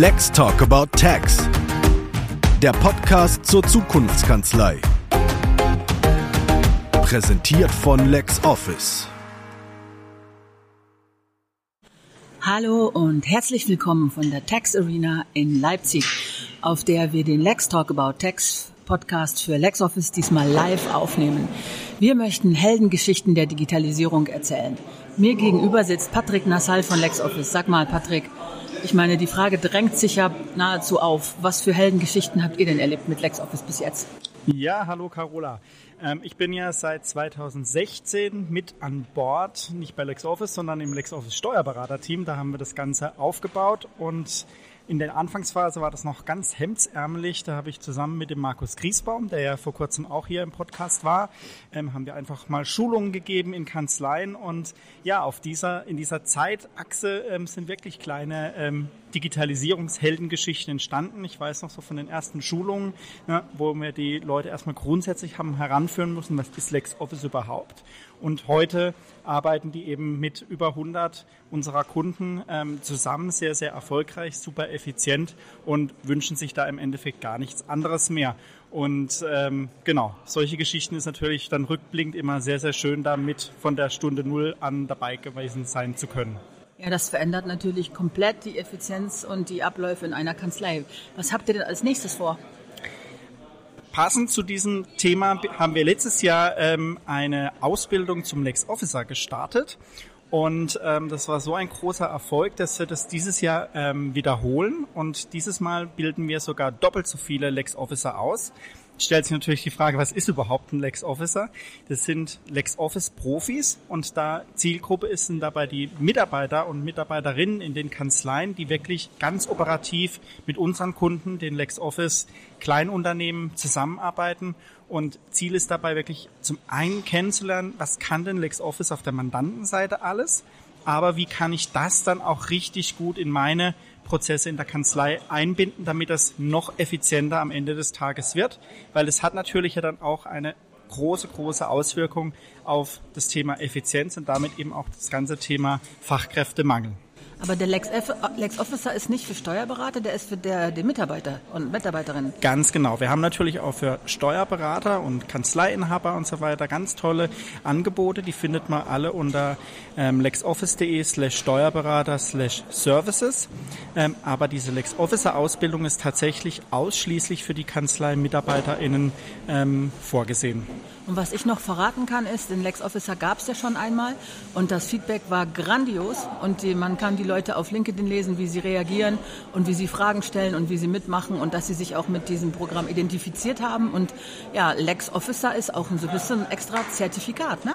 Let's Talk About Tax. Der Podcast zur Zukunftskanzlei. Präsentiert von LexOffice. Hallo und herzlich willkommen von der Tax Arena in Leipzig, auf der wir den Lex Talk About Tax Podcast für LexOffice diesmal live aufnehmen. Wir möchten Heldengeschichten der Digitalisierung erzählen. Mir gegenüber sitzt Patrick Nassal von LexOffice. Sag mal, Patrick, ich meine, die Frage drängt sich ja nahezu auf. Was für Heldengeschichten habt ihr denn erlebt mit LexOffice bis jetzt? Ja, hallo Carola. Ähm, ich bin ja seit 2016 mit an Bord, nicht bei LexOffice, sondern im LexOffice Steuerberaterteam. Da haben wir das Ganze aufgebaut und in der Anfangsphase war das noch ganz hemdsärmelig. Da habe ich zusammen mit dem Markus Griesbaum, der ja vor kurzem auch hier im Podcast war, ähm, haben wir einfach mal Schulungen gegeben in Kanzleien. Und ja, auf dieser, in dieser Zeitachse ähm, sind wirklich kleine ähm, Digitalisierungsheldengeschichten entstanden. Ich weiß noch so von den ersten Schulungen, ne, wo wir die Leute erstmal grundsätzlich haben heranführen müssen, was ist LexOffice überhaupt. Und heute arbeiten die eben mit über 100 unserer Kunden ähm, zusammen, sehr, sehr erfolgreich, super effizient und wünschen sich da im Endeffekt gar nichts anderes mehr. Und ähm, genau, solche Geschichten ist natürlich dann rückblickend immer sehr, sehr schön, da mit von der Stunde Null an dabei gewesen sein zu können. Ja, das verändert natürlich komplett die Effizienz und die Abläufe in einer Kanzlei. Was habt ihr denn als nächstes vor? Passend zu diesem Thema haben wir letztes Jahr ähm, eine Ausbildung zum Lex Officer gestartet. Und ähm, das war so ein großer Erfolg, dass wir das dieses Jahr ähm, wiederholen. Und dieses Mal bilden wir sogar doppelt so viele Lex Officer aus stellt sich natürlich die Frage, was ist überhaupt ein Lex Officer? Das sind Lex Office Profis und da Zielgruppe ist sind dabei die Mitarbeiter und Mitarbeiterinnen in den Kanzleien, die wirklich ganz operativ mit unseren Kunden, den Lex Office Kleinunternehmen zusammenarbeiten und Ziel ist dabei wirklich zum einen kennenzulernen, was kann denn Lex Office auf der Mandantenseite alles? aber wie kann ich das dann auch richtig gut in meine Prozesse in der Kanzlei einbinden, damit das noch effizienter am Ende des Tages wird, weil es hat natürlich ja dann auch eine große, große Auswirkung auf das Thema Effizienz und damit eben auch das ganze Thema Fachkräftemangel. Aber der Lex, Lex Officer ist nicht für Steuerberater, der ist für der, die Mitarbeiter und Mitarbeiterinnen. Ganz genau. Wir haben natürlich auch für Steuerberater und Kanzleiinhaber und so weiter ganz tolle Angebote. Die findet man alle unter ähm, lexoffice.de slash Steuerberater slash Services. Ähm, aber diese Lex Officer Ausbildung ist tatsächlich ausschließlich für die Kanzlei-MitarbeiterInnen ähm, vorgesehen. Und was ich noch verraten kann, ist, den Lex Officer gab es ja schon einmal und das Feedback war grandios und die, man kann die Leute auf LinkedIn lesen, wie sie reagieren und wie sie Fragen stellen und wie sie mitmachen und dass sie sich auch mit diesem Programm identifiziert haben. Und ja, Lex Officer ist auch ein so bisschen extra Zertifikat, ne?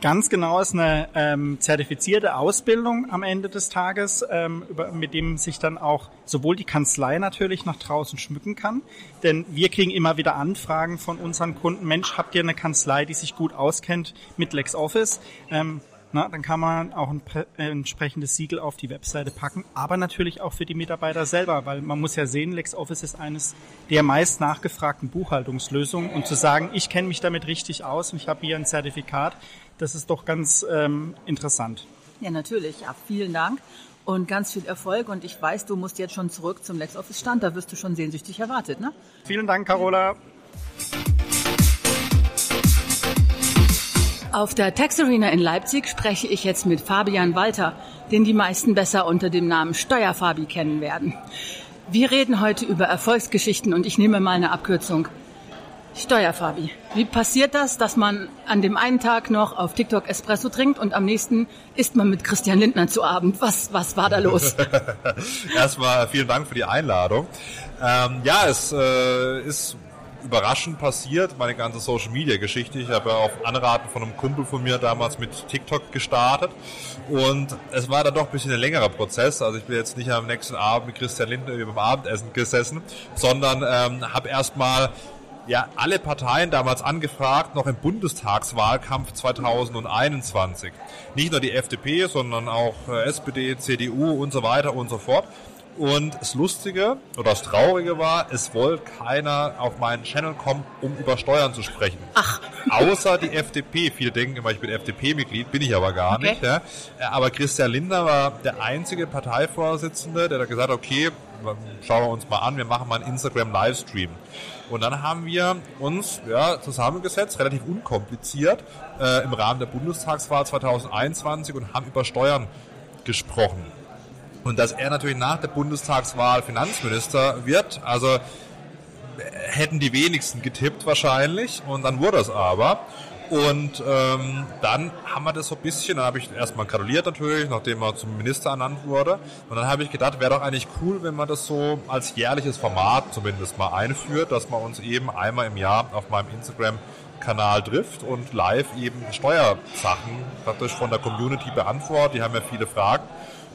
Ganz genau ist eine ähm, zertifizierte Ausbildung am Ende des Tages, ähm, über, mit dem sich dann auch sowohl die Kanzlei natürlich nach draußen schmücken kann, denn wir kriegen immer wieder Anfragen von unseren Kunden, Mensch, habt ihr eine Kanzlei, die sich gut auskennt mit LexOffice? Ähm, na, dann kann man auch ein äh, entsprechendes Siegel auf die Webseite packen, aber natürlich auch für die Mitarbeiter selber, weil man muss ja sehen, LexOffice ist eines der meist nachgefragten Buchhaltungslösungen und zu sagen, ich kenne mich damit richtig aus und ich habe hier ein Zertifikat, das ist doch ganz ähm, interessant. Ja, natürlich. Ja, vielen Dank und ganz viel Erfolg. Und ich weiß, du musst jetzt schon zurück zum LexOffice-Stand. Da wirst du schon sehnsüchtig erwartet, ne? Vielen Dank, Carola. Auf der Tax Arena in Leipzig spreche ich jetzt mit Fabian Walter, den die meisten besser unter dem Namen Steuerfabi kennen werden. Wir reden heute über Erfolgsgeschichten und ich nehme mal eine Abkürzung. Steuerfabi. Wie passiert das, dass man an dem einen Tag noch auf TikTok Espresso trinkt und am nächsten isst man mit Christian Lindner zu Abend? Was, was war da los? Erstmal vielen Dank für die Einladung. Ähm, ja, es äh, ist überraschend passiert, meine ganze Social Media Geschichte. Ich habe ja auf Anraten von einem Kumpel von mir damals mit TikTok gestartet und es war dann doch ein bisschen ein längerer Prozess. Also ich bin jetzt nicht am nächsten Abend mit Christian Lindner über beim Abendessen gesessen, sondern ähm, habe erstmal ja alle Parteien damals angefragt, noch im Bundestagswahlkampf 2021. Nicht nur die FDP, sondern auch äh, SPD, CDU und so weiter und so fort. Und das Lustige oder das Traurige war, es wollte keiner auf meinen Channel kommen, um über Steuern zu sprechen. Ach. Außer die FDP. Viele denken immer, ich bin FDP-Mitglied, bin ich aber gar Okay. nicht. Ja. Aber Christian Lindner war der einzige Parteivorsitzende, der da gesagt hat, okay, schauen wir uns mal an, wir machen mal einen Instagram-Livestream. Und dann haben wir uns ja, zusammengesetzt, relativ unkompliziert, äh, im Rahmen der Bundestagswahl 2021 und haben über Steuern gesprochen. Und dass er natürlich nach der Bundestagswahl Finanzminister wird, also äh, hätten die wenigsten getippt wahrscheinlich. Und dann wurde es aber. Und ähm, dann haben wir das so ein bisschen, dann habe ich erstmal gratuliert natürlich, nachdem er zum Minister ernannt wurde. Und dann habe ich gedacht, wäre doch eigentlich cool, wenn man das so als jährliches Format zumindest mal einführt, dass man uns eben einmal im Jahr auf meinem Instagram-Kanal trifft und live eben Steuersachen praktisch von der Community beantwortet. Die haben ja viele Fragen.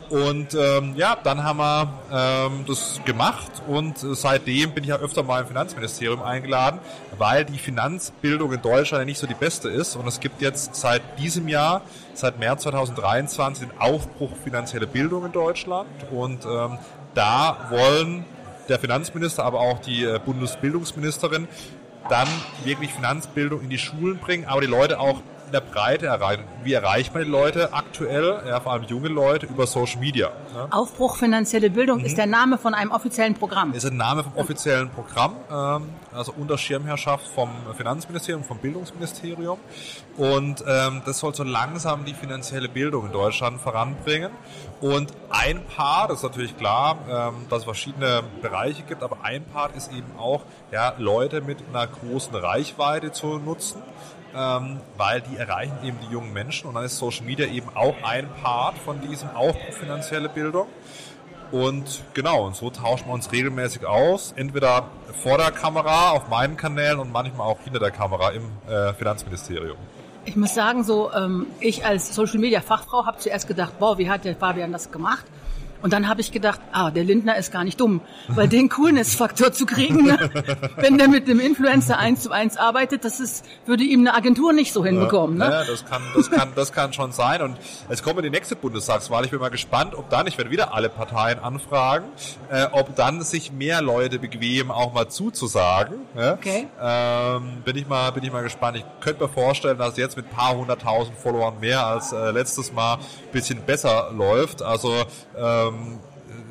Und ähm, ja, dann haben wir ähm, das gemacht und seitdem bin ich ja öfter mal im Finanzministerium eingeladen, weil die Finanzbildung in Deutschland ja nicht so die beste ist. Und es gibt jetzt seit diesem Jahr, seit März 2023, den Aufbruch finanzielle Bildung in Deutschland. Und ähm, da wollen der Finanzminister, aber auch die äh, Bundesbildungsministerin dann wirklich Finanzbildung in die Schulen bringen, aber die Leute auch in der Breite erreichen. Wie erreicht man die Leute aktuell, ja, vor allem junge Leute, über Social Media? Ne? Aufbruch finanzielle Bildung ist der Name von einem offiziellen Programm. ist ein Name vom offiziellen Programm, ähm, also unter Schirmherrschaft vom Finanzministerium, vom Bildungsministerium. Und ähm, das soll so langsam die finanzielle Bildung in Deutschland voranbringen. Und ein Part, das ist natürlich klar, ähm, dass es verschiedene Bereiche gibt, aber ein Part ist eben auch, ja, Leute mit einer großen Reichweite zu nutzen. Ähm, weil die erreichen eben die jungen Menschen und dann ist Social Media eben auch ein Part von diesem Aufbruch finanzielle Bildung. Und genau, und so tauschen wir uns regelmäßig aus, entweder vor der Kamera auf meinen Kanälen und manchmal auch hinter der Kamera im äh, Finanzministerium. Ich muss sagen, so ähm, ich als Social Media Fachfrau habe zuerst gedacht, boah, wie hat der Fabian das gemacht? Und dann habe ich gedacht, ah, der Lindner ist gar nicht dumm, weil den Coolness-Faktor zu kriegen, ne? wenn der mit dem Influencer eins zu eins arbeitet, das ist, würde ihm eine Agentur nicht so hinbekommen. Ne? Ja, das kann, das kann, das kann schon sein. Und es kommt die nächste Bundestagswahl. Ich bin mal gespannt, ob dann, ich werde wieder alle Parteien anfragen, äh, ob dann sich mehr Leute bequemen, auch mal zuzusagen. Ja? Okay. Ähm, bin ich mal, bin ich mal gespannt. Ich könnte mir vorstellen, dass jetzt mit ein paar hunderttausend Followern mehr als äh, letztes Mal ein bisschen besser läuft. Also ähm, 嗯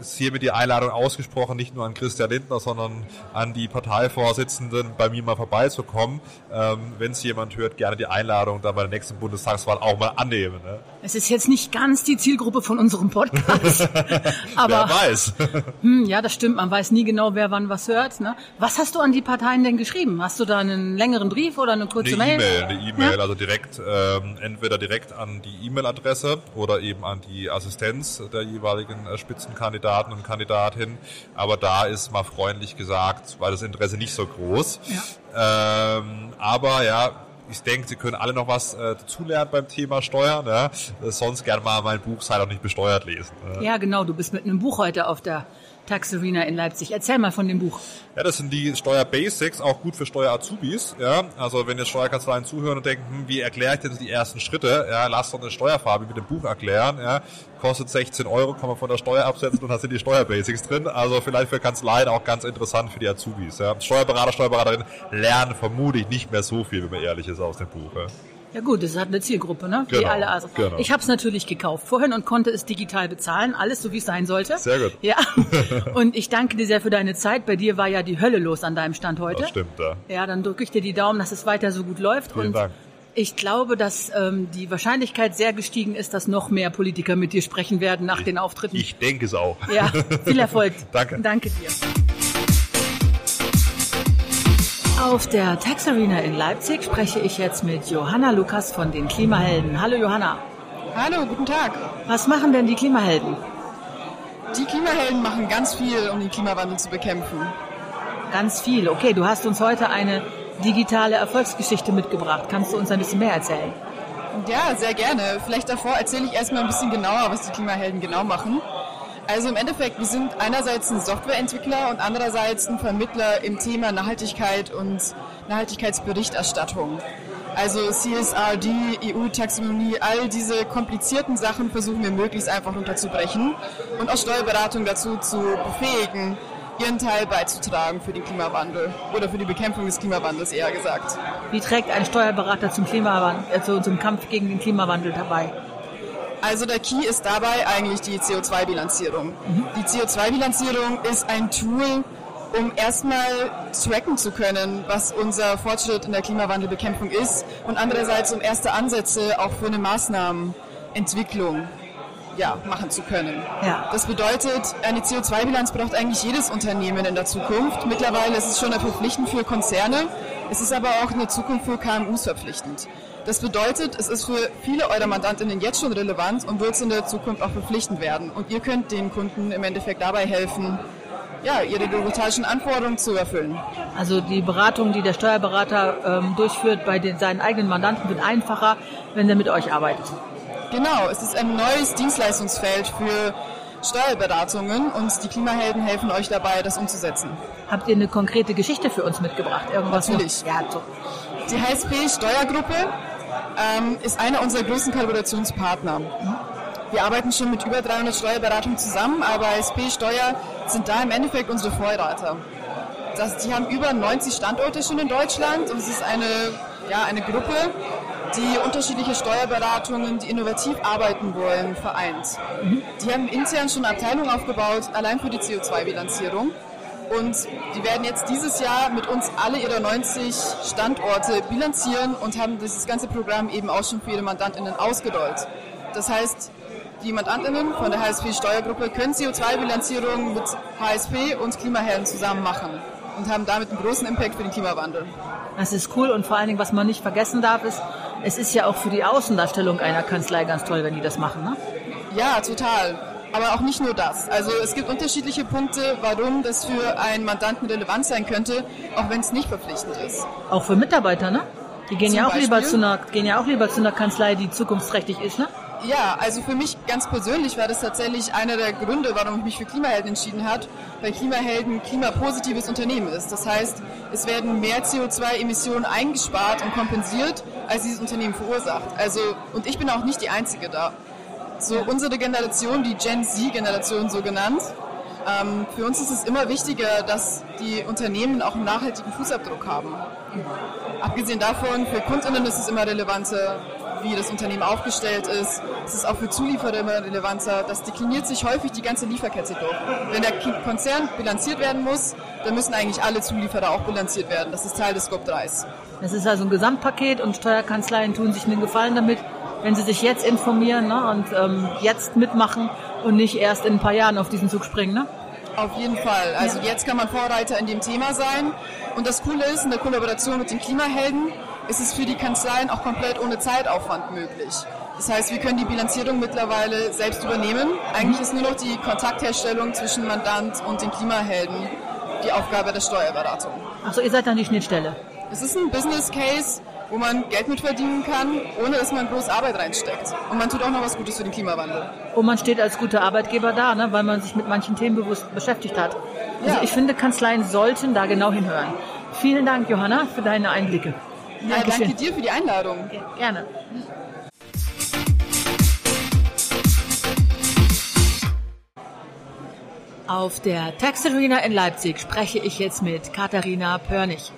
ist hiermit die Einladung ausgesprochen, nicht nur an Christian Lindner, sondern an die Parteivorsitzenden, bei mir mal vorbeizukommen. Ähm, Wenn es jemand hört, gerne die Einladung dann bei der nächsten Bundestagswahl auch mal annehmen. Ne? Es ist jetzt nicht ganz die Zielgruppe von unserem Podcast, aber Wer weiß. hm, ja, das stimmt. Man weiß nie genau, wer wann was hört. Ne? Was hast du an die Parteien denn geschrieben? Hast du da einen längeren Brief oder eine kurze Eine Mail? E-Mail, eine E-Mail, Ja? also direkt, ähm, entweder direkt an die E-Mail-Adresse oder eben an die Assistenz der jeweiligen äh, Spitzenkandidaten und Kandidatinnen. Aber da ist mal freundlich gesagt, weil das Interesse nicht so groß. Ähm, aber ja, ich denke, Sie können alle noch was äh, dazulernen beim Thema Steuern. Ja? Äh, Sonst gerne mal mein Buch Sei doch nicht besteuert lesen. äh. Ja, genau. Du bist mit einem Buch heute auf der Tax Arena in Leipzig. Erzähl mal von dem Buch. Ja, das sind die Steuerbasics, auch gut für Steuer-Azubis. Ja, also wenn jetzt Steuerkanzleien zuhören und denken, hm, wie erkläre ich denn die ersten Schritte? Ja, lass doch eine Steuerfarbe mit dem Buch erklären. Ja, kostet 16 Euro, kann man von der Steuer absetzen und da sind die Steuerbasics drin. Also vielleicht für Kanzleien auch ganz interessant für die Azubis. Ja. Steuerberater, Steuerberaterin lernen vermutlich nicht mehr so viel, wenn man ehrlich ist, aus dem Buch. Ja. Ja gut, das hat eine Zielgruppe, ne? Wie Genau, alle also. genau. Ich habe es natürlich gekauft vorhin und konnte es digital bezahlen, alles so wie es sein sollte. Sehr gut. Ja. Und ich danke dir sehr für deine Zeit. Bei dir war ja die Hölle los an deinem Stand heute. Das stimmt, ja. Ja, dann drücke ich dir die Daumen, dass es weiter so gut läuft. Vielen und Dank. ich glaube, dass ähm, die Wahrscheinlichkeit sehr gestiegen ist, dass noch mehr Politiker mit dir sprechen werden nach den Auftritten. Ich denke es auch. ja, viel Erfolg. Danke. Danke dir. Auf der Tax Arena in Leipzig spreche ich jetzt mit Johanna Lukas von den Klimahelden. Hallo Johanna. Hallo, guten Tag. Was machen denn die Klimahelden? Die Klimahelden machen ganz viel, um den Klimawandel zu bekämpfen. Ganz viel. Okay, du hast uns heute eine digitale Erfolgsgeschichte mitgebracht. Kannst du uns ein bisschen mehr erzählen? Ja, sehr gerne. Vielleicht davor erzähle ich erstmal ein bisschen genauer, was die Klimahelden genau machen. Also im Endeffekt, wir sind einerseits ein Softwareentwickler und andererseits ein Vermittler im Thema Nachhaltigkeit und Nachhaltigkeitsberichterstattung. Also CSRD, EU-Taxonomie, all diese komplizierten Sachen versuchen wir möglichst einfach runterzubrechen und auch Steuerberatung dazu zu befähigen, ihren Teil beizutragen für den Klimawandel oder für die Bekämpfung des Klimawandels eher gesagt. Wie trägt ein Steuerberater zum Klimawandel, also zum Kampf gegen den Klimawandel dabei? Also der Key ist dabei eigentlich die CO2-Bilanzierung. Mhm. Die CO2-Bilanzierung ist ein Tool, um erstmal tracken zu können, was unser Fortschritt in der Klimawandelbekämpfung ist und andererseits um erste Ansätze auch für eine Maßnahmenentwicklung ja, machen zu können. Ja. Das bedeutet, eine CO2-Bilanz braucht eigentlich jedes Unternehmen in der Zukunft. Mittlerweile ist es schon verpflichtend für Konzerne, es ist aber auch in der Zukunft für KMUs verpflichtend. Das bedeutet, es ist für viele eurer Mandantinnen jetzt schon relevant und wird es in der Zukunft auch verpflichtend werden. Und ihr könnt den Kunden im Endeffekt dabei helfen, ja, ihre bürokratischen Anforderungen zu erfüllen. Also die Beratung, die der Steuerberater ähm, durchführt bei den, seinen eigenen Mandanten, wird einfacher, wenn er mit euch arbeitet. Genau, es ist ein neues Dienstleistungsfeld für Steuerberatungen und die Klimahelden helfen euch dabei, das umzusetzen. Habt ihr eine konkrete Geschichte für uns mitgebracht? Irgendwas Natürlich. Ja, so. Die HSP Steuergruppe ähm, ist einer unserer größten Kollaborationspartner. Wir arbeiten schon mit über 300 Steuerberatungen zusammen, aber HSP Steuer sind da im Endeffekt unsere Vorreiter. Das, die haben über 90 Standorte schon in Deutschland und es ist eine, ja, eine Gruppe, die unterschiedliche Steuerberatungen, die innovativ arbeiten wollen, vereint. Mhm. Die haben intern schon eine Abteilung aufgebaut, allein für die CO2-Bilanzierung. Und die werden jetzt dieses Jahr mit uns alle ihre 90 Standorte bilanzieren und haben dieses ganze Programm eben auch schon für ihre Mandantinnen ausgerollt. Das heißt, die Mandantinnen von der HSP Steuergruppe können CO2-Bilanzierung mit HSP und Klimahelden zusammen machen und haben damit einen großen Impact für den Klimawandel. Das ist cool und vor allen Dingen, was man nicht vergessen darf, ist, es ist ja auch für die Außendarstellung einer Kanzlei ganz toll, wenn die das machen, ne? Ja, total. Aber auch nicht nur das. Also es gibt unterschiedliche Punkte, warum das für einen Mandanten relevant sein könnte, auch wenn es nicht verpflichtend ist. Auch für Mitarbeiter, ne? Die gehen ja auch lieber zu einer, gehen ja auch lieber zu einer Kanzlei, die zukunftsträchtig ist, ne? Ja, also für mich ganz persönlich war das tatsächlich einer der Gründe, warum ich mich für Klimahelden entschieden habe, weil Klimahelden ein klimapositives Unternehmen ist. Das heißt, es werden mehr CO2-Emissionen eingespart und kompensiert, als dieses Unternehmen verursacht. Also, und ich bin auch nicht die Einzige da. So unsere Generation, die Gen Z-Generation so genannt, ähm, für uns ist es immer wichtiger, dass die Unternehmen auch einen nachhaltigen Fußabdruck haben. Abgesehen davon, für Kundinnen ist es immer relevanter, wie das Unternehmen aufgestellt ist. Es ist auch für Zulieferer immer relevanter. Das dekliniert sich häufig die ganze Lieferkette durch. Wenn der Konzern bilanziert werden muss, dann müssen eigentlich alle Zulieferer auch bilanziert werden. Das ist Teil des Scope 3s. Das ist also ein Gesamtpaket und Steuerkanzleien tun sich einen Gefallen damit, wenn sie sich jetzt informieren ne, und ähm, jetzt mitmachen und nicht erst in ein paar Jahren auf diesen Zug springen. Ne? Auf jeden Fall. Also ja. jetzt kann man Vorreiter in dem Thema sein. Und das Coole ist, in der Kollaboration mit den Klimahelden ist es für die Kanzleien auch komplett ohne Zeitaufwand möglich. Das heißt, wir können die Bilanzierung mittlerweile selbst übernehmen. Eigentlich ist nur noch die Kontaktherstellung zwischen Mandant und den Klimahelden die Aufgabe der Steuerberatung. Achso, ihr seid dann die Schnittstelle. Es ist ein Business Case, wo man Geld mit verdienen kann, ohne dass man groß Arbeit reinsteckt. Und man tut auch noch was Gutes für den Klimawandel. Und man steht als guter Arbeitgeber da, ne? weil man sich mit manchen Themen bewusst beschäftigt hat. Also ja. ich finde, Kanzleien sollten da genau hinhören. Vielen Dank, Johanna, für deine Einblicke. Ja, Dankeschön. danke dir für die Einladung. Gerne. Auf der Tax Arena in Leipzig spreche ich jetzt mit Katharina Pörnig.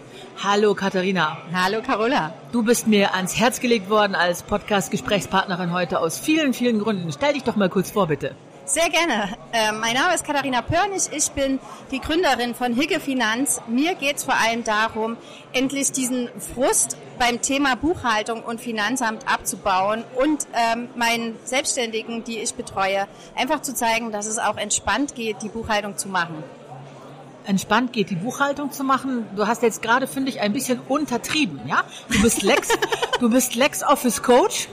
Hallo Katharina. Hallo Carola. Du bist mir ans Herz gelegt worden als Podcast-Gesprächspartnerin heute aus vielen, vielen Gründen. Stell dich doch mal kurz vor, bitte. Sehr gerne. Äh, mein Name ist Katharina Pörnig. Ich bin die Gründerin von Hicke Finanz. Mir geht es vor allem darum, endlich diesen Frust beim Thema Buchhaltung und Finanzamt abzubauen und ähm, meinen Selbstständigen, die ich betreue, einfach zu zeigen, dass es auch entspannt geht, die Buchhaltung zu machen. Entspannt geht, die Buchhaltung zu machen. Du hast jetzt gerade, finde ich, ein bisschen untertrieben, ja? Du bist Lex, du bist Lex Office Coach.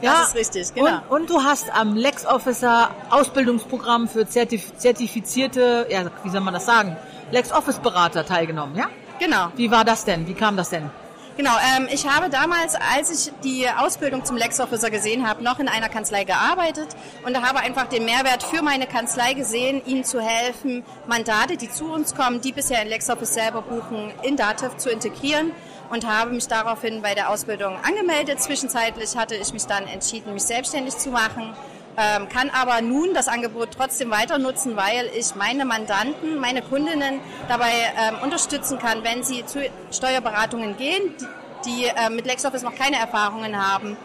Ja, das ist richtig, genau. Und, und, du hast am Lex Officer Ausbildungsprogramm für zertif zertifizierte, ja, wie soll man das sagen, Lex Office Berater teilgenommen, ja? Genau. Wie war das denn? Wie kam das denn? Genau, ähm, ich habe damals, als ich die Ausbildung zum Lex Officer gesehen habe, noch in einer Kanzlei gearbeitet und habe einfach den Mehrwert für meine Kanzlei gesehen, ihnen zu helfen, Mandate, die zu uns kommen, die bisher in Lex Office selber buchen, in Dativ zu integrieren und habe mich daraufhin bei der Ausbildung angemeldet. Zwischenzeitlich hatte ich mich dann entschieden, mich selbstständig zu machen. Ähm, kann aber nun das Angebot trotzdem weiter nutzen, weil ich meine Mandanten, meine Kundinnen dabei ähm, unterstützen kann, wenn sie zu Steuerberatungen gehen, die, äh, mit LexOffice noch keine Erfahrungen haben,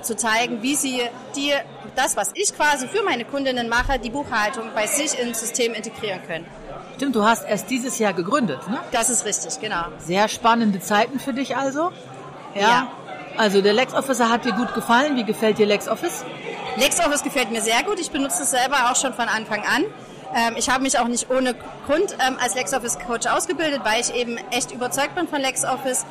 zu zeigen, wie sie die, das, was ich quasi für meine Kundinnen mache, die Buchhaltung bei sich ins System integrieren können. Stimmt, du hast erst dieses Jahr gegründet, ne? Das ist richtig, genau. Sehr spannende Zeiten für dich also. Ja. Ja. Also der LexOfficer hat dir gut gefallen. Wie gefällt dir LexOffice? LexOffice gefällt mir sehr gut. Ich benutze es selber auch schon von Anfang an. Ähm, ich habe mich auch nicht ohne Grund ähm, als LexOffice-Coach ausgebildet, weil ich eben echt überzeugt bin von LexOffice.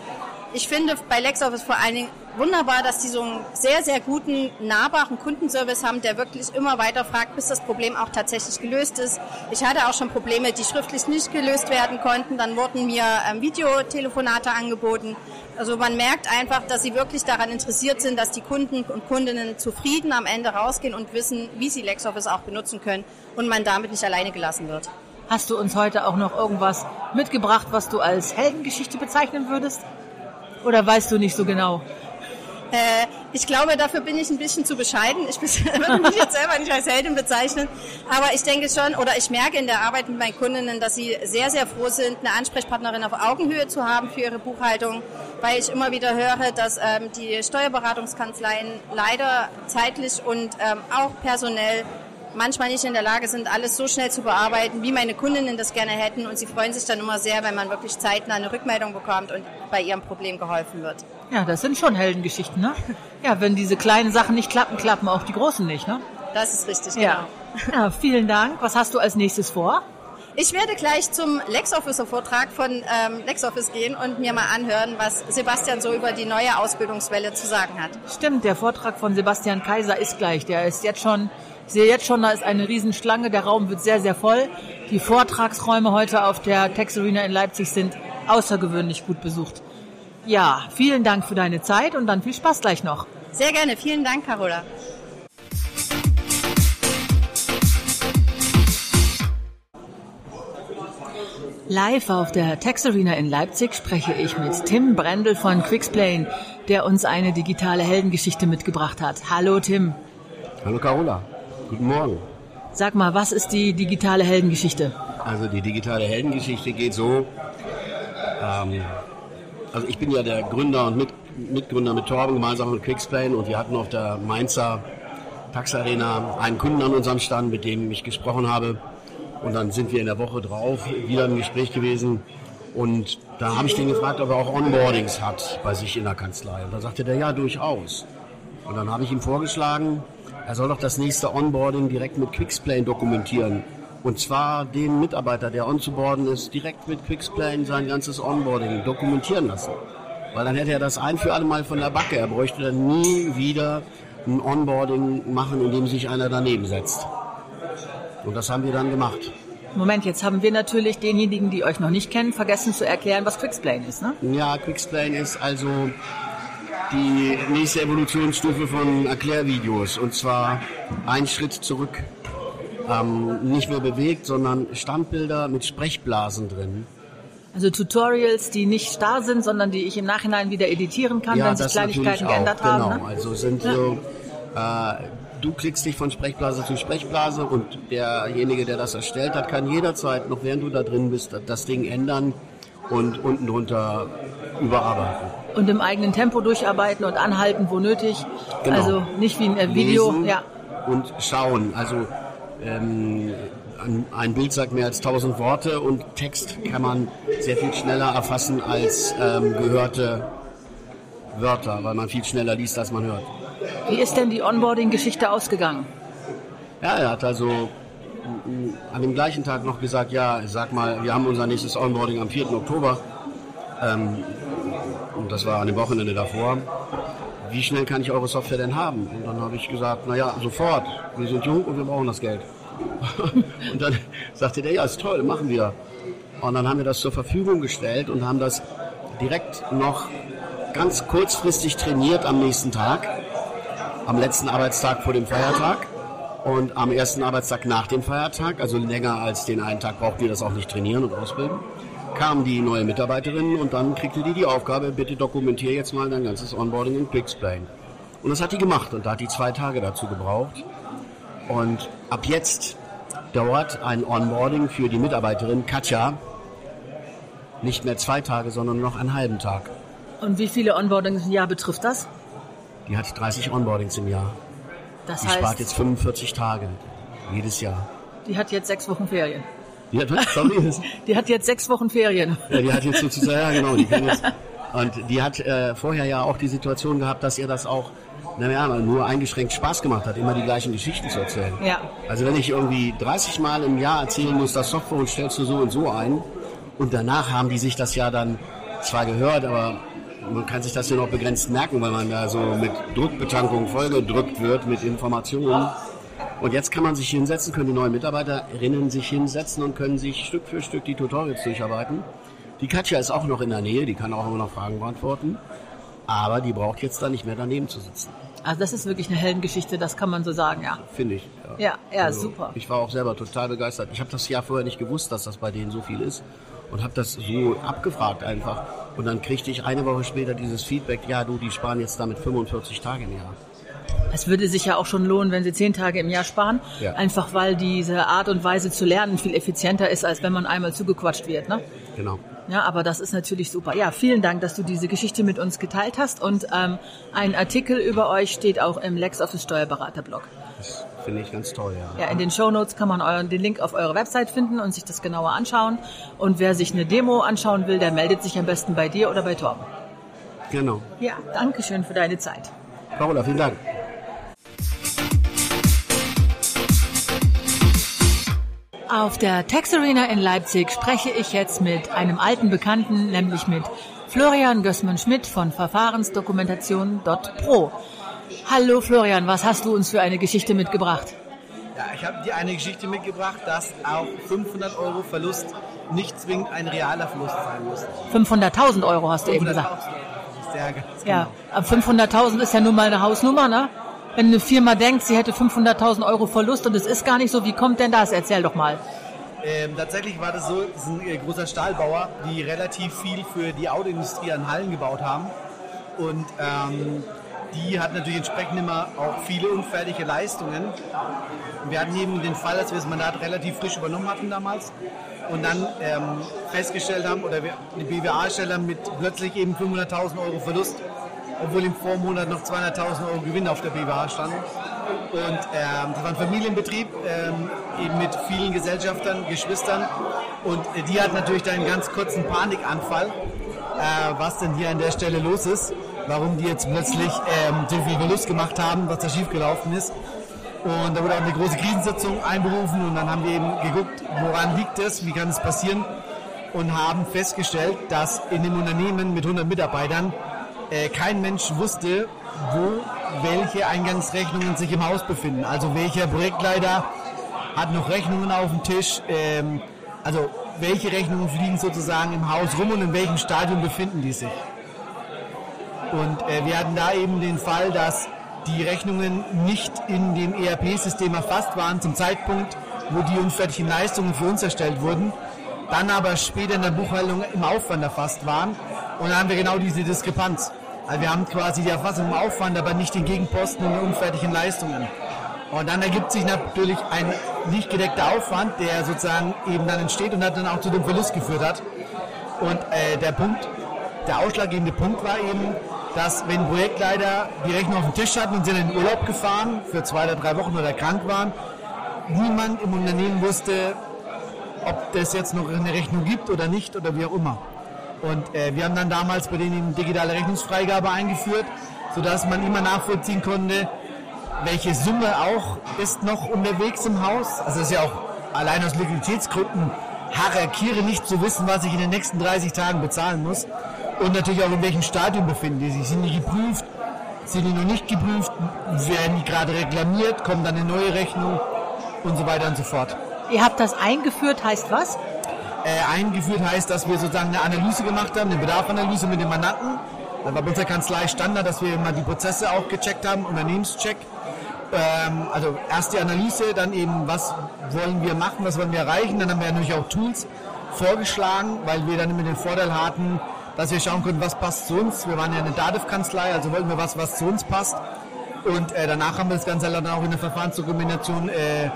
Ich finde bei LexOffice vor allen Dingen wunderbar, dass die so einen sehr, sehr guten, nahbaren Kundenservice haben, der wirklich immer weiter fragt, bis das Problem auch tatsächlich gelöst ist. Ich hatte auch schon Probleme, die schriftlich nicht gelöst werden konnten. Dann wurden mir ähm, Videotelefonate angeboten. Also man merkt einfach, dass sie wirklich daran interessiert sind, dass die Kunden und Kundinnen zufrieden am Ende rausgehen und wissen, wie sie LexOffice auch benutzen können und man damit nicht alleine gelassen wird. Hast du uns heute auch noch irgendwas mitgebracht, was du als Heldengeschichte bezeichnen würdest? Oder weißt du nicht so genau? Äh, ich glaube, dafür bin ich ein bisschen zu bescheiden. Ich würde mich jetzt selber nicht als Heldin bezeichnen. Aber ich denke schon, oder ich merke in der Arbeit mit meinen Kundinnen, dass sie sehr, sehr froh sind, eine Ansprechpartnerin auf Augenhöhe zu haben für ihre Buchhaltung, weil ich immer wieder höre, dass ähm, die Steuerberatungskanzleien leider zeitlich und ähm, auch personell manchmal nicht in der Lage sind, alles so schnell zu bearbeiten, wie meine Kundinnen das gerne hätten. Und sie freuen sich dann immer sehr, wenn man wirklich zeitnah eine Rückmeldung bekommt und bei ihrem Problem geholfen wird. Ja, das sind schon Heldengeschichten, ne? Ja, wenn diese kleinen Sachen nicht klappen, klappen auch die großen nicht, ne? Das ist richtig, Ja. genau. Ja, vielen Dank. Was hast du als nächstes vor? Ich werde gleich zum LexOfficer-Vortrag von ähm, LexOffice gehen und mir mal anhören, was Sebastian so über die neue Ausbildungswelle zu sagen hat. Stimmt, der Vortrag von Sebastian Kaiser ist gleich. Der ist jetzt schon, ich sehe jetzt schon, da ist eine Riesenschlange. Der Raum wird sehr, sehr voll. Die Vortragsräume heute auf der Tex Arena in Leipzig sind außergewöhnlich gut besucht. Ja, vielen Dank für deine Zeit und dann viel Spaß gleich noch. Sehr gerne. Vielen Dank, Carola. Live auf der Tex Arena in Leipzig spreche ich mit Tim Brendel von Quicksplain, der uns eine digitale Heldengeschichte mitgebracht hat. Hallo Tim. Hallo Carola, guten Morgen. Sag mal, was ist die digitale Heldengeschichte? Also die digitale Heldengeschichte geht so. Ähm, also ich bin ja der Gründer und mit, Mitgründer mit Torben gemeinsam mit Quicksplane und wir hatten auf der Mainzer Tax Arena einen Kunden an unserem Stand, mit dem ich gesprochen habe. Und dann sind wir in der Woche drauf wieder im Gespräch gewesen. Und da habe ich den gefragt, ob er auch Onboardings hat bei sich in der Kanzlei. Und da sagte der, ja, durchaus. Und dann habe ich ihm vorgeschlagen, er soll doch das nächste Onboarding direkt mit Quicksplane dokumentieren. Und zwar den Mitarbeiter, der onzuboarden ist, direkt mit Quicksplane sein ganzes Onboarding dokumentieren lassen. Weil dann hätte er das ein für alle Mal von der Backe. Er bräuchte dann nie wieder ein Onboarding machen, in dem sich einer daneben setzt. Und das haben wir dann gemacht. Moment, jetzt haben wir natürlich denjenigen, die euch noch nicht kennen, vergessen zu erklären, was Quicksplain ist, ne? Ja, Quicksplane ist also die nächste Evolutionsstufe von Erklärvideos. Und zwar ein Schritt zurück. Ähm, nicht mehr bewegt, sondern Standbilder mit Sprechblasen drin. Also Tutorials, die nicht starr sind, sondern die ich im Nachhinein wieder editieren kann, wenn sich Kleinigkeiten auch, geändert genau. haben. Ne? Also sind so, äh, du klickst dich von Sprechblase zu Sprechblase und derjenige, der das erstellt hat, kann jederzeit, noch während du da drin bist, das Ding ändern und unten drunter überarbeiten. Und im eigenen Tempo durcharbeiten und anhalten, wo nötig. Genau. Also nicht wie ein äh, Video. Lesen Ja. und schauen. Also ähm, ein- Bild sagt mehr als tausend Worte und Text kann man sehr viel schneller erfassen als ähm, gehörte Wörter, weil man viel schneller liest, als man hört. Wie ist denn die Onboarding-Geschichte ausgegangen? Ja, er hat also m- an dem gleichen Tag noch gesagt, ja, sag mal, wir haben unser nächstes Onboarding am 4. Oktober. Ähm, und das war an dem Wochenende davor. Wie schnell kann ich eure Software denn haben? Und dann habe ich gesagt, naja, sofort. Wir sind jung und wir brauchen das Geld. und dann sagte der, ja, ist toll, machen wir. Und dann haben wir das zur Verfügung gestellt und haben das direkt noch ganz kurzfristig trainiert am nächsten Tag am letzten Arbeitstag vor dem Feiertag und am ersten Arbeitstag nach dem Feiertag, also länger als den einen Tag braucht ihr das auch nicht trainieren und ausbilden. Kam die neue Mitarbeiterin und dann kriegte die die Aufgabe, bitte dokumentiere jetzt mal dein ganzes Onboarding in Quicksplain. Und das hat die gemacht und da hat die zwei Tage dazu gebraucht. Und ab jetzt dauert ein Onboarding für die Mitarbeiterin Katja nicht mehr zwei Tage, sondern nur noch einen halben Tag. Und wie viele Onboardings im Jahr betrifft das? Die hat 30 Onboardings im Jahr. Das Die heißt, spart jetzt 45 Tage jedes Jahr. die hat jetzt sechs Wochen Ferien. Die hat? Sorry, Die hat jetzt sechs Wochen Ferien. Ja, die hat jetzt sozusagen, ja genau, die kann jetzt, und die hat äh, vorher ja auch die Situation gehabt, dass ihr das auch, naja, nur eingeschränkt Spaß gemacht hat, immer die gleichen Geschichten zu erzählen. Ja. Also wenn ich irgendwie 30 Mal im Jahr erzählen muss, das Software und stellst du so und so ein, und danach haben die sich das ja dann zwar gehört, aber man kann sich das ja noch begrenzt merken, weil man da so mit Druckbetankung vollgedrückt wird mit Informationen. Und jetzt kann man sich hinsetzen, können die neuen Mitarbeiterinnen sich hinsetzen und können sich Stück für Stück die Tutorials durcharbeiten. Die Katja ist auch noch in der Nähe, die kann auch immer noch Fragen beantworten. Aber die braucht jetzt da nicht mehr daneben zu sitzen, Also das ist wirklich eine Heldengeschichte, das kann man so sagen, ja. finde ich. Ja, ja, Also, super. Ich war auch selber total begeistert. Ich habe das Jahr vorher nicht gewusst, dass das bei denen so viel ist und habe das so abgefragt einfach. Und dann kriegte ich eine Woche später dieses Feedback, ja du, die sparen jetzt damit 45 Tage im Jahr. Es würde sich ja auch schon lohnen, wenn sie zehn Tage im Jahr sparen. Ja. Einfach weil diese Art und Weise zu lernen viel effizienter ist, als wenn man einmal zugequatscht wird. Ne? Genau. Ja, aber das ist natürlich super. Ja, vielen Dank, dass du diese Geschichte mit uns geteilt hast. Und ähm, ein Artikel über euch steht auch im LexOffice Steuerberater-Blog. Das finde ich ganz toll, ja. Ja, in den Shownotes kann man euren, den Link auf eure Website finden und sich das genauer anschauen. Und wer sich eine Demo anschauen will, der meldet sich am besten bei dir oder bei Torben. Genau. Ja, danke schön für deine Zeit. Carola, vielen Dank. Auf der Tax Arena in Leipzig spreche ich jetzt mit einem alten Bekannten, nämlich mit Florian Gößmann-Schmidt von Verfahrensdokumentation.pro. Hallo Florian, was hast du uns für eine Geschichte mitgebracht? Ja, ich habe dir eine Geschichte mitgebracht, dass auch 500 Euro Verlust nicht zwingend ein realer Verlust sein muss. 500.000 Euro hast du eben gesagt. 500.000 Euro. Sehr ganz Ja, ab 500.000 ist ja nun mal eine Hausnummer, ne? Wenn eine Firma denkt, sie hätte 500.000 Euro Verlust und es ist gar nicht so, wie kommt denn das? Erzähl doch mal. Ähm, tatsächlich war das so, es ist ein äh, großer Stahlbauer, die relativ viel für die Autoindustrie an Hallen gebaut haben. Und ähm, die hat natürlich entsprechend immer auch viele unfertige Leistungen. Wir hatten eben den Fall, dass wir das Mandat relativ frisch übernommen hatten damals und dann ähm, festgestellt haben, oder wir, die BWA-Steller mit plötzlich eben 500.000 Euro Verlust, obwohl im Vormonat noch 200.000 Euro Gewinn auf der BWA standen. Und ähm, das war ein Familienbetrieb, ähm, eben mit vielen Gesellschaftern, Geschwistern. Und äh, die hat natürlich dann einen ganz kurzen Panikanfall, äh, was denn hier an der Stelle los ist, warum die jetzt plötzlich ähm, so viel Verlust gemacht haben, was da schiefgelaufen ist. Und da wurde auch eine große Krisensitzung einberufen und dann haben wir eben geguckt, woran liegt es, wie kann es passieren und haben festgestellt, dass in dem Unternehmen mit 100 Mitarbeitern äh, kein Mensch wusste, wo welche Eingangsrechnungen sich im Haus befinden. Also welcher Projektleiter hat noch Rechnungen auf dem Tisch, ähm, also welche Rechnungen fliegen sozusagen im Haus rum und in welchem Stadium befinden die sich. Und äh, wir hatten da eben den Fall, dass die Rechnungen nicht in dem ERP-System erfasst waren zum Zeitpunkt, wo die unfertigen Leistungen für uns erstellt wurden, dann aber später in der Buchhaltung im Aufwand erfasst waren. Und dann haben wir genau diese Diskrepanz. Also wir haben quasi die Erfassung im Aufwand, aber nicht den Gegenposten und die unfertigen Leistungen. Und dann ergibt sich natürlich ein nicht gedeckter Aufwand, der sozusagen eben dann entsteht und hat dann auch zu dem Verlust geführt hat. Und äh, der Punkt, der ausschlaggebende Punkt war eben, dass wenn Projektleiter die Rechnung auf dem Tisch hatten und sind in den Urlaub gefahren für zwei oder drei Wochen oder krank waren, niemand im Unternehmen wusste, ob das jetzt noch eine Rechnung gibt oder nicht oder wie auch immer. Und äh, wir haben dann damals bei denen digitale Rechnungsfreigabe eingeführt, sodass man immer nachvollziehen konnte, welche Summe auch ist noch unterwegs im Haus. Also es ist ja auch allein aus Liquiditätsgründen Harakiri nicht zu wissen, was ich in den nächsten 30 Tagen bezahlen muss. Und natürlich auch in welchem Stadium befinden die sich. Sind die geprüft? Sind die noch nicht geprüft? Werden die gerade reklamiert? Kommt dann eine neue Rechnung? Und so weiter und so fort. Ihr habt das eingeführt, heißt was? Äh, eingeführt heißt, dass wir sozusagen eine Analyse gemacht haben, eine Bedarfanalyse mit dem Mandanten. Das war bei unserer Kanzlei Standard, dass wir mal die Prozesse auch gecheckt haben, Unternehmenscheck. Ähm, also erst die Analyse, dann eben, was wollen wir machen, was wollen wir erreichen. Dann haben wir natürlich auch Tools vorgeschlagen, weil wir dann immer den Vorteil hatten, dass wir schauen konnten, was passt zu uns. Wir waren ja eine DATEV-Kanzlei, also wollten wir was, was zu uns passt. Und äh, danach haben wir das Ganze dann auch in der Verfahrensdokumentation äh,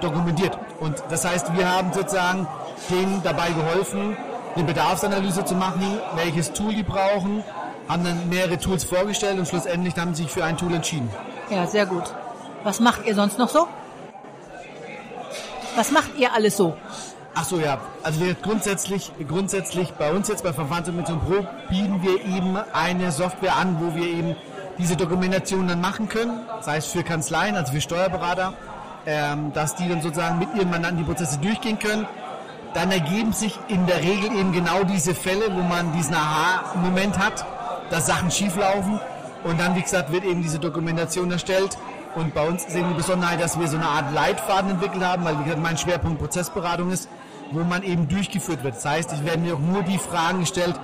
dokumentiert. Und das heißt, wir haben sozusagen denen dabei geholfen, eine Bedarfsanalyse zu machen, welches Tool die brauchen, haben dann mehrere Tools vorgestellt und schlussendlich haben sie sich für ein Tool entschieden. Ja, sehr gut. Was macht ihr sonst noch so? Was macht ihr alles so? Ach so, ja. Also wir grundsätzlich, grundsätzlich bei uns jetzt bei Verfahrensdokumentation Pro bieten wir eben eine Software an, wo wir eben diese Dokumentation dann machen können. Das heißt für Kanzleien, also für Steuerberater, ähm, dass die dann sozusagen mit ihren Mandanten die Prozesse durchgehen können. Dann ergeben sich in der Regel eben genau diese Fälle, wo man diesen Aha-Moment hat, dass Sachen schieflaufen. Und dann, wie gesagt, wird eben diese Dokumentation erstellt. Und bei uns ist eben die Besonderheit, dass wir so eine Art Leitfaden entwickelt haben, weil wie gesagt, mein Schwerpunkt Prozessberatung ist, wo man eben durchgeführt wird. Das heißt, ich werde mir auch nur die Fragen gestellt,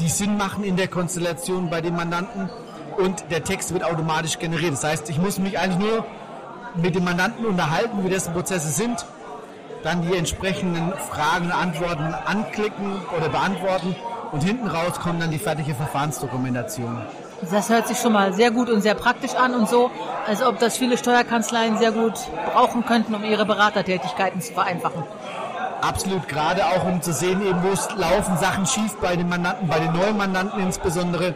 die Sinn machen in der Konstellation bei dem Mandanten und der Text wird automatisch generiert. Das heißt, ich muss mich eigentlich nur mit dem Mandanten unterhalten, wie dessen Prozesse sind, dann die entsprechenden Fragen und Antworten anklicken oder beantworten und hinten raus kommt dann die fertige Verfahrensdokumentation. Das hört sich schon mal sehr gut und sehr praktisch an und so, als ob das viele Steuerkanzleien sehr gut brauchen könnten, um ihre Beratertätigkeiten zu vereinfachen. Absolut, gerade auch um zu sehen, eben wo es laufen Sachen schief bei den Mandanten, bei den neuen Mandanten insbesondere.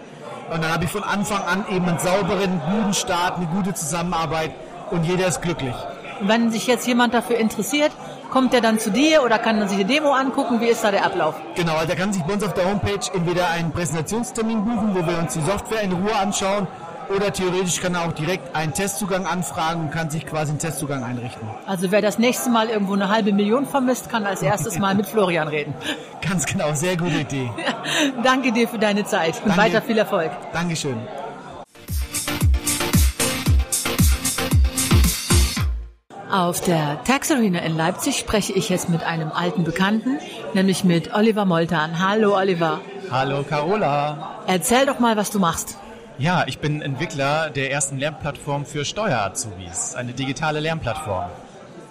Und dann habe ich von Anfang an eben einen sauberen, guten Start, eine gute Zusammenarbeit und jeder ist glücklich. Und wenn sich jetzt jemand dafür interessiert, kommt er dann zu dir oder kann er sich eine Demo angucken? Wie ist da der Ablauf? Genau, also er kann sich bei uns auf der Homepage entweder einen Präsentationstermin buchen, wo wir uns die Software in Ruhe anschauen, oder theoretisch kann er auch direkt einen Testzugang anfragen und kann sich quasi einen Testzugang einrichten. Also wer das nächste Mal irgendwo eine halbe Million vermisst, kann als erstes mal mit Florian reden. Ganz genau, sehr gute Idee. Danke dir für deine Zeit und Danke. weiter viel Erfolg. Dankeschön. Auf der Tax Arena in Leipzig spreche ich jetzt mit einem alten Bekannten, nämlich mit Oliver Moltan. Hallo Oliver. Hallo Carola. Erzähl doch mal, was du machst. Ja, ich bin Entwickler der ersten Lernplattform für Steuerazubis, eine digitale Lernplattform.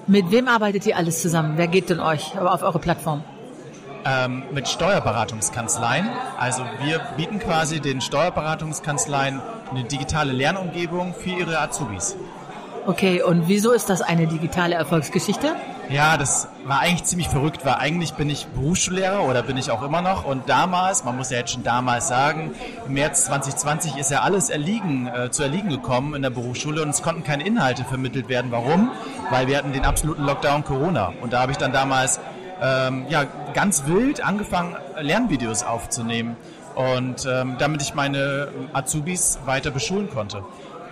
Mit wem arbeitet ihr alles zusammen? Wer geht denn euch auf eure Plattform? Ähm, mit Steuerberatungskanzleien. Also wir bieten quasi den Steuerberatungskanzleien eine digitale Lernumgebung für ihre Azubis. Okay, und wieso ist das eine digitale Erfolgsgeschichte? Ja, das war eigentlich ziemlich verrückt, weil eigentlich bin ich Berufsschullehrer oder bin ich auch immer noch. Und damals, man muss ja jetzt schon damals sagen, im März 2020 ist ja alles erliegen, äh, zu erliegen gekommen in der Berufsschule und es konnten keine Inhalte vermittelt werden. Warum? Weil wir hatten den absoluten Lockdown Corona. Und da habe ich dann damals ähm, ja, ganz wild angefangen, Lernvideos aufzunehmen. Und ähm, damit ich meine Azubis weiter beschulen konnte.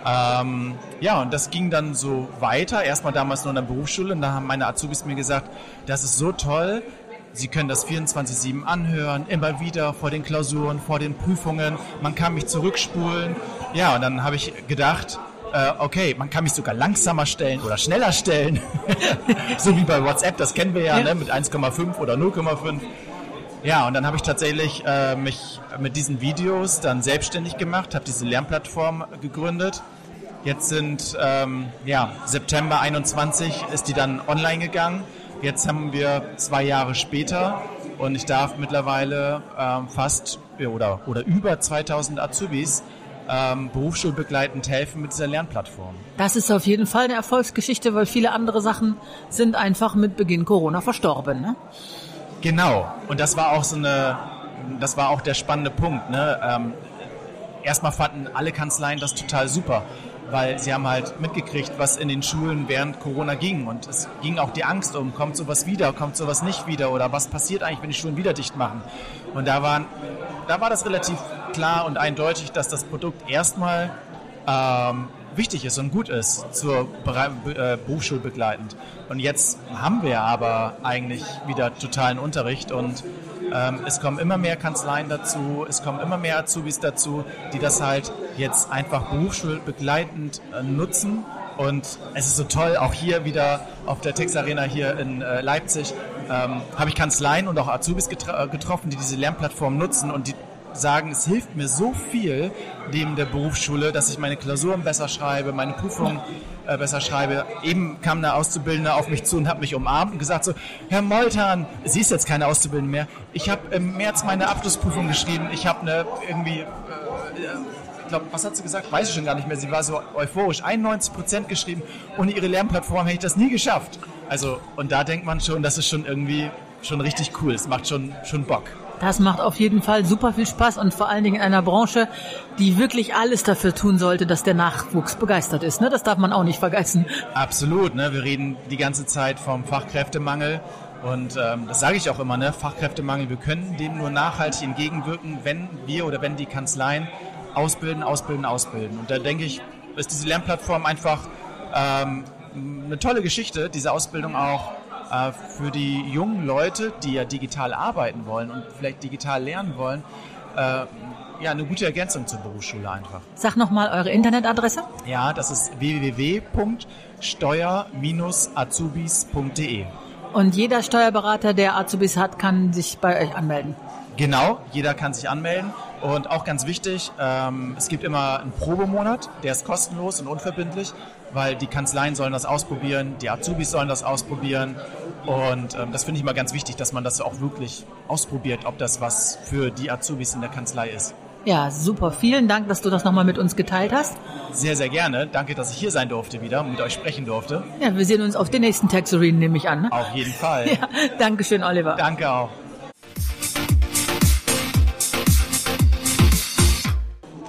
Ähm, ja, und das ging dann so weiter. Erstmal damals nur in der Berufsschule. Und da haben meine Azubis mir gesagt, das ist so toll. Sie können das 24-7 anhören, immer wieder vor den Klausuren, vor den Prüfungen. Man kann mich zurückspulen. Ja, und dann habe ich gedacht, äh, okay, man kann mich sogar langsamer stellen oder schneller stellen. so wie bei WhatsApp, das kennen wir ja, Ja. Ne, mit 1,5 oder 0,5. Ja, und dann habe ich tatsächlich äh, mich mit diesen Videos dann selbstständig gemacht, habe diese Lernplattform gegründet. Jetzt sind, ähm, ja, September 21 ist die dann online gegangen. Jetzt haben wir zwei Jahre später und ich darf mittlerweile ähm, fast oder, oder über 2000 Azubis ähm, berufsschulbegleitend helfen mit dieser Lernplattform. Das ist auf jeden Fall eine Erfolgsgeschichte, weil viele andere Sachen sind einfach mit Beginn Corona verstorben. Ne? Genau. Und das war auch so eine, das war auch der spannende Punkt. Ne? Ähm, erstmal fanden alle Kanzleien das total super, weil sie haben halt mitgekriegt, was in den Schulen während Corona ging. Und es ging auch die Angst um, kommt sowas wieder, kommt sowas nicht wieder oder was passiert eigentlich, wenn die Schulen wieder dicht machen. Und da, waren, da war das relativ klar und eindeutig, dass das Produkt erstmal ähm, wichtig ist und gut ist zur äh, Berufsschulbegleitend. Und jetzt haben wir aber eigentlich wieder totalen Unterricht und ähm, es kommen immer mehr Kanzleien dazu, es kommen immer mehr Azubis dazu, die das halt jetzt einfach berufsschulbegleitend äh, nutzen. Und es ist so toll, auch hier wieder auf der Tex Arena hier in äh, Leipzig ähm, habe ich Kanzleien und auch Azubis getra äh, getroffen, die diese Lernplattform nutzen und die sagen, es hilft mir so viel neben der Berufsschule, dass ich meine Klausuren besser schreibe, meine Prüfungen äh, besser schreibe. Eben kam eine Auszubildende auf mich zu und hat mich umarmt und gesagt so, Herr Moltan, sie ist jetzt keine Auszubildende mehr. Ich habe im März meine Abschlussprüfung geschrieben. Ich habe eine irgendwie, äh, ich glaube, was hat sie gesagt? Weiß ich schon gar nicht mehr. Sie war so euphorisch, 91 Prozent geschrieben. Ohne ihre Lernplattform hätte ich das nie geschafft. Also, und da denkt man schon, das ist schon irgendwie schon richtig cool. Es macht schon, schon Bock. Das macht auf jeden Fall super viel Spaß und vor allen Dingen in einer Branche, die wirklich alles dafür tun sollte, dass der Nachwuchs begeistert ist. Ne? Das darf man auch nicht vergessen. Absolut. Ne? Wir reden die ganze Zeit vom Fachkräftemangel. Und ähm, das sage ich auch immer, ne? Fachkräftemangel. Wir können dem nur nachhaltig entgegenwirken, wenn wir oder wenn die Kanzleien ausbilden, ausbilden, ausbilden. Und da denke ich, ist diese Lernplattform einfach ähm, eine tolle Geschichte, diese Ausbildung auch äh, für die jungen Leute, die ja digital arbeiten wollen und vielleicht digital lernen wollen, äh, ja, eine gute Ergänzung zur Berufsschule einfach. Sag nochmal eure Internetadresse. Ja, das ist www.steuer-azubis.de. Und jeder Steuerberater, der Azubis hat, kann sich bei euch anmelden. Genau, jeder kann sich anmelden. Und auch ganz wichtig, ähm, es gibt immer einen Probemonat, der ist kostenlos und unverbindlich, weil die Kanzleien sollen das ausprobieren, die Azubis sollen das ausprobieren. Und ähm, das finde ich immer ganz wichtig, dass man das auch wirklich ausprobiert, ob das was für die Azubis in der Kanzlei ist. Ja, super. Vielen Dank, dass du das nochmal mit uns geteilt hast. Sehr, sehr gerne. Danke, dass ich hier sein durfte wieder und mit euch sprechen durfte. Ja, wir sehen uns auf den nächsten Taxorien, nehme ich an. Ne? Auf jeden Fall. Ja, Dankeschön, Oliver. Danke auch.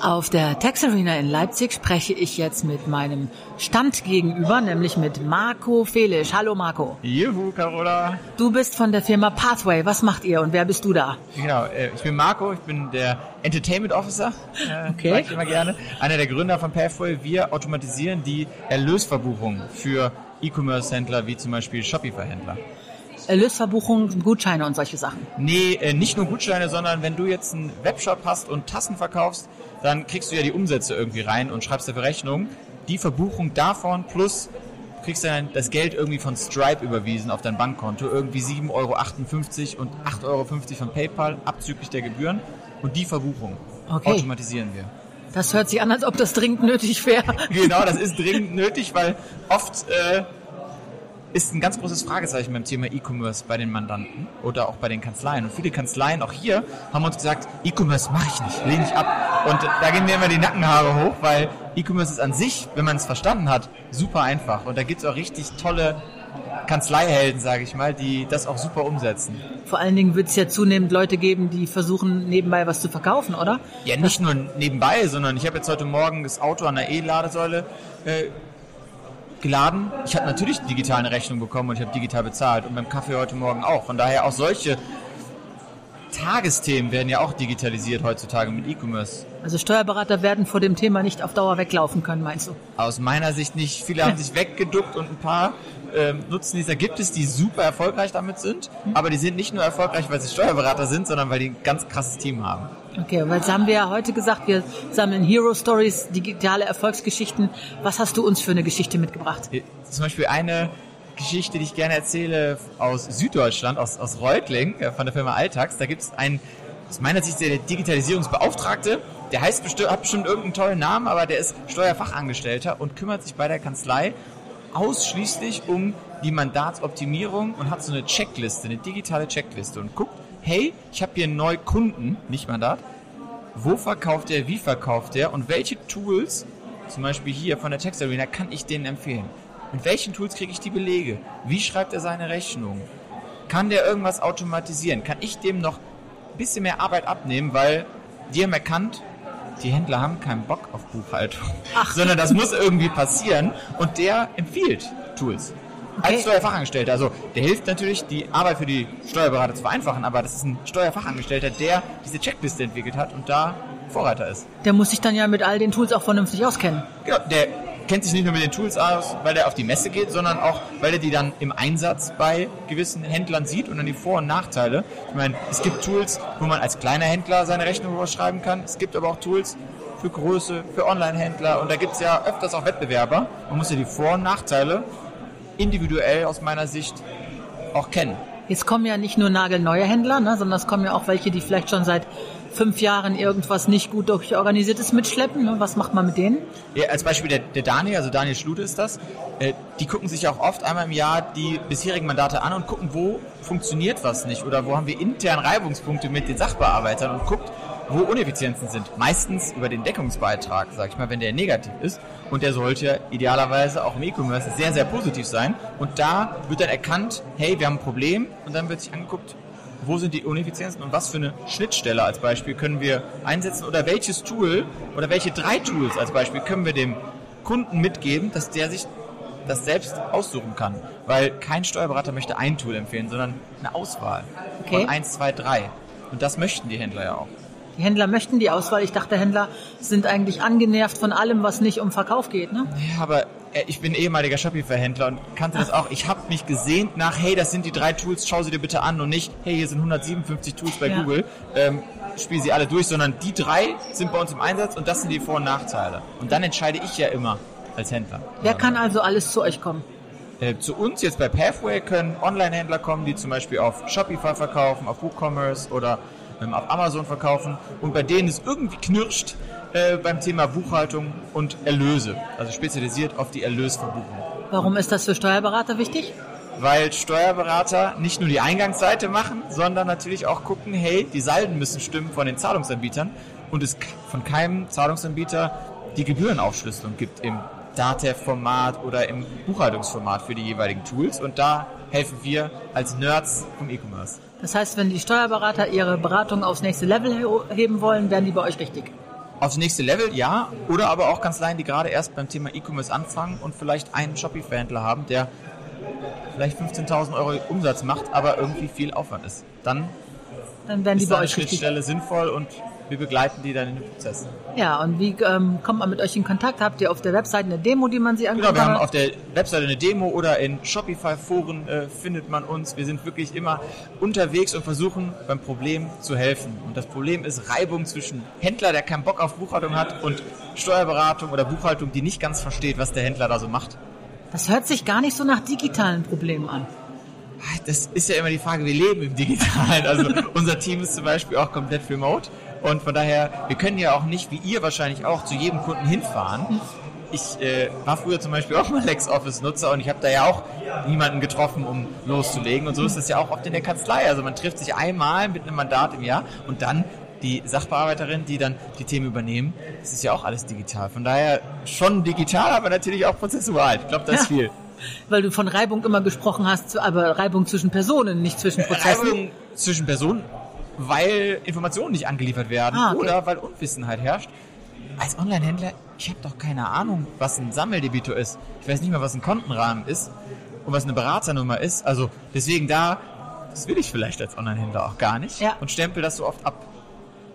Auf der Tax Arena in Leipzig spreche ich jetzt mit meinem Stand gegenüber, nämlich mit Marco Felisch. Hallo Marco. Juhu, Carola. Du bist von der Firma Pathway. Was macht ihr und wer bist du da? Genau, äh, ich bin Marco, ich bin der Entertainment Officer, äh, Okay. sag ich immer gerne. Einer der Gründer von Pathway. Wir automatisieren die Erlösverbuchung für E-Commerce-Händler wie zum Beispiel Shopify-Händler. Erlösverbuchung, Gutscheine und solche Sachen. Nee, äh, nicht nur Gutscheine, sondern wenn du jetzt einen Webshop hast und Tassen verkaufst, dann kriegst du ja die Umsätze irgendwie rein und schreibst dafür Rechnung. Die Verbuchung davon plus kriegst dann das Geld irgendwie von Stripe überwiesen auf dein Bankkonto, irgendwie 7,58 Euro und 8,50 Euro von PayPal abzüglich der Gebühren und die Verbuchung Okay. automatisieren wir. Das hört sich an, als ob das dringend nötig wäre. Genau, das ist dringend nötig, weil oft äh, ist ein ganz großes Fragezeichen beim Thema E-Commerce bei den Mandanten oder auch bei den Kanzleien. Und viele Kanzleien, auch hier, haben uns gesagt, E-Commerce mache ich nicht, lehne ich ab. Und da gehen mir immer die Nackenhaare hoch, weil E-Commerce ist an sich, wenn man es verstanden hat, super einfach. Und da gibt es auch richtig tolle Kanzleihelden, sage ich mal, die das auch super umsetzen. Vor allen Dingen wird es ja zunehmend Leute geben, die versuchen, nebenbei was zu verkaufen, oder? Ja, nicht nur nebenbei, sondern ich habe jetzt heute Morgen das Auto an der E-Ladesäule äh, geladen. Ich habe natürlich digital eine Rechnung bekommen und ich habe digital bezahlt und beim Kaffee heute Morgen auch. Von daher auch solche Tagesthemen werden ja auch digitalisiert heutzutage mit E-Commerce. Also Steuerberater werden vor dem Thema nicht auf Dauer weglaufen können, meinst du? Aus meiner Sicht nicht. Viele haben sich weggeduckt und ein paar ähm, nutzen dieser gibt es, die super erfolgreich damit sind. Aber die sind nicht nur erfolgreich, weil sie Steuerberater sind, sondern weil die ein ganz krasses Team haben. Okay, weil jetzt haben wir ja heute gesagt, wir sammeln Hero Stories, digitale Erfolgsgeschichten. Was hast du uns für eine Geschichte mitgebracht? Zum Beispiel eine Geschichte, die ich gerne erzähle aus Süddeutschland, aus, aus Reutling, äh, von der Firma Alltax. Da gibt es einen, aus meiner Sicht der Digitalisierungsbeauftragte, der heißt bestimmt, hat bestimmt irgendeinen tollen Namen, aber der ist Steuerfachangestellter und kümmert sich bei der Kanzlei ausschließlich um die Mandatsoptimierung und hat so eine Checkliste, eine digitale Checkliste und guckt, hey, ich habe hier einen neuen Kunden, nicht Mandat, wo verkauft er, wie verkauft er und welche Tools, zum Beispiel hier von der Text Arena, kann ich denen empfehlen? Mit welchen Tools kriege ich die Belege? Wie schreibt er seine Rechnung? Kann der irgendwas automatisieren? Kann ich dem noch ein bisschen mehr Arbeit abnehmen, weil die haben erkannt, die Händler haben keinen Bock auf Buchhaltung, sondern das muss irgendwie passieren und der empfiehlt Tools. Als Steuerfachangestellter. Also der hilft natürlich, die Arbeit für die Steuerberater zu vereinfachen, aber das ist ein Steuerfachangestellter, der diese Checkliste entwickelt hat und da Vorreiter ist. Der muss sich dann ja mit all den Tools auch vernünftig auskennen. Genau, der kennt sich nicht nur mit den Tools aus, weil er auf die Messe geht, sondern auch, weil er die dann im Einsatz bei gewissen Händlern sieht und dann die Vor- und Nachteile. Ich meine, es gibt Tools, wo man als kleiner Händler seine Rechnung überschreiben kann. Es gibt aber auch Tools für Größe, für Online-Händler und da gibt es ja öfters auch Wettbewerber. Man muss ja die Vor- und Nachteile individuell aus meiner Sicht auch kennen. Jetzt kommen ja nicht nur nagelneue Händler, ne, sondern es kommen ja auch welche, die vielleicht schon seit fünf Jahren irgendwas nicht gut durchorganisiert ist, mitschleppen? Ne? Was macht man mit denen? Ja, als Beispiel der, der Daniel, also Daniel Schlude ist das. Äh, die gucken sich auch oft einmal im Jahr die bisherigen Mandate an und gucken, wo funktioniert was nicht oder wo haben wir intern Reibungspunkte mit den Sachbearbeitern und guckt, wo Uneffizienzen sind. Meistens über den Deckungsbeitrag, sag ich mal, wenn der negativ ist. Und der sollte idealerweise auch im E-Commerce sehr, sehr positiv sein. Und da wird dann erkannt, hey, wir haben ein Problem. Und dann wird sich angeguckt, wo sind die Uneffizienzen und was für eine Schnittstelle als Beispiel können wir einsetzen oder welches Tool oder welche drei Tools als Beispiel können wir dem Kunden mitgeben, dass der sich das selbst aussuchen kann. Weil kein Steuerberater möchte ein Tool empfehlen, sondern eine Auswahl Okay. von eins, zwei, drei. Und das möchten die Händler ja auch. Die Händler möchten die Auswahl. Ich dachte, Händler sind eigentlich angenervt von allem, was nicht um Verkauf geht. Ne? Ja, aber äh, ich bin ehemaliger Shopify-Händler und kannte das auch. Ich habe mich gesehnt nach, hey, das sind die drei Tools, schau sie dir bitte an und nicht, hey, hier sind 157 Tools bei Ja. Google, ähm, spiel sie alle durch, sondern die drei sind bei uns im Einsatz und das sind die Vor- und Nachteile. Und dann entscheide ich ja immer als Händler. Wer kann also alles zu euch kommen? Äh, zu uns jetzt bei Pathway können Online-Händler kommen, die zum Beispiel auf Shopify verkaufen, auf WooCommerce oder ähm, auf Amazon verkaufen und bei denen es irgendwie knirscht äh, beim Thema Buchhaltung und Erlöse, also spezialisiert auf die Erlösverbuchung. Warum ist das für Steuerberater wichtig? Weil Steuerberater nicht nur die Eingangsseite machen, sondern natürlich auch gucken, hey, die Salden müssen stimmen von den Zahlungsanbietern und es von keinem Zahlungsanbieter die Gebührenaufschlüsselung gibt im DATEV-Format oder im Buchhaltungsformat für die jeweiligen Tools und da helfen wir als Nerds vom E-Commerce. Das heißt, wenn die Steuerberater ihre Beratung aufs nächste Level he- heben wollen, werden die bei euch richtig. Aufs nächste Level, ja, oder aber auch Kanzleien, die gerade erst beim Thema E-Commerce anfangen und vielleicht einen Shopify-Händler haben, der vielleicht 15.000 Euro Umsatz macht, aber irgendwie viel Aufwand ist. Dann Dann werden die ist bei euch richtig. Schnittstelle sinnvoll und wir begleiten die dann in den Prozess. Ja, und wie ähm, kommt man mit euch in Kontakt? Habt ihr auf der Webseite eine Demo, die man sie angucken Genau, wir haben auf der Webseite eine Demo oder in Shopify-Foren äh, findet man uns. Wir sind wirklich immer unterwegs und versuchen beim Problem zu helfen. Und das Problem ist Reibung zwischen Händler, der keinen Bock auf Buchhaltung hat, und Steuerberatung oder Buchhaltung, die nicht ganz versteht, was der Händler da so macht. Das hört sich gar nicht so nach digitalen Problemen an. Das ist ja immer die Frage, wir leben im Digitalen. Also unser Team ist zum Beispiel auch komplett remote. Und von daher, wir können ja auch nicht, wie ihr wahrscheinlich auch, zu jedem Kunden hinfahren. Ich äh, war früher zum Beispiel auch mal LexOffice-Nutzer und ich habe da ja auch niemanden getroffen, um loszulegen. Und so ist es ja auch oft in der Kanzlei. Also man trifft sich einmal mit einem Mandat im Jahr und dann die Sachbearbeiterin, die dann die Themen übernehmen. Das ist ja auch alles digital. Von daher schon digital, aber natürlich auch prozessual. Ich glaube, das ist Ja. viel. Weil du von Reibung immer gesprochen hast, aber Reibung zwischen Personen, nicht zwischen Prozessen. Reibung zwischen Personen, weil Informationen nicht angeliefert werden Ah, okay. oder weil Unwissenheit herrscht. Als Online-Händler, ich habe doch keine Ahnung, was ein Sammeldebitor ist. Ich weiß nicht mal, was ein Kontenrahmen ist und was eine Beraternummer ist. Also deswegen da, das will ich vielleicht als Online-Händler auch gar nicht Ja. und stempel das so oft ab.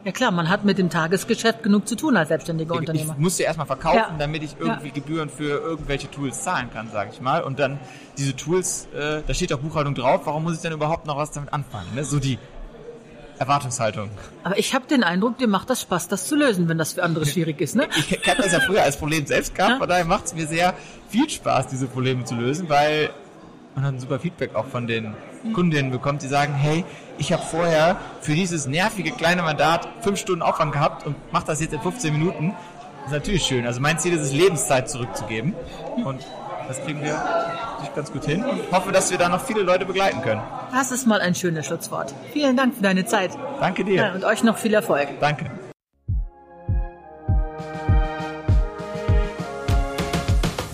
Ja klar, man hat mit dem Tagesgeschäft genug zu tun als selbstständiger Ich, Unternehmer. ich muss ja erstmal verkaufen, Ja. damit ich irgendwie Ja. Gebühren für irgendwelche Tools zahlen kann, sage ich mal. Und dann diese Tools, äh, da steht auch Buchhaltung drauf, warum muss ich denn überhaupt noch was damit anfangen? Ne? So die Erwartungshaltung. Aber ich habe den Eindruck, dir macht das Spaß, das zu lösen, wenn das für andere schwierig ist. Ne? Ich habe das ja früher als Problem selbst gehabt, von daher macht es mir sehr viel Spaß, diese Probleme zu lösen, weil man hat ein super Feedback auch von den Kundinnen bekommt, die sagen, hey, ich habe vorher für dieses nervige kleine Mandat fünf Stunden Aufwand gehabt und mache das jetzt in 15 Minuten. Das ist natürlich schön. Also mein Ziel ist es, Lebenszeit zurückzugeben. Und das kriegen wir natürlich ganz gut hin und hoffe, dass wir da noch viele Leute begleiten können. Das ist mal ein schönes Schlusswort. Vielen Dank für deine Zeit. Danke dir. Ja, und euch noch viel Erfolg. Danke.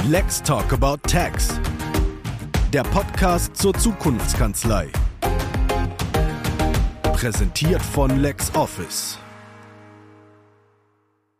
Let's Talk About Tax. Der Podcast zur Zukunftskanzlei. Präsentiert von LexOffice.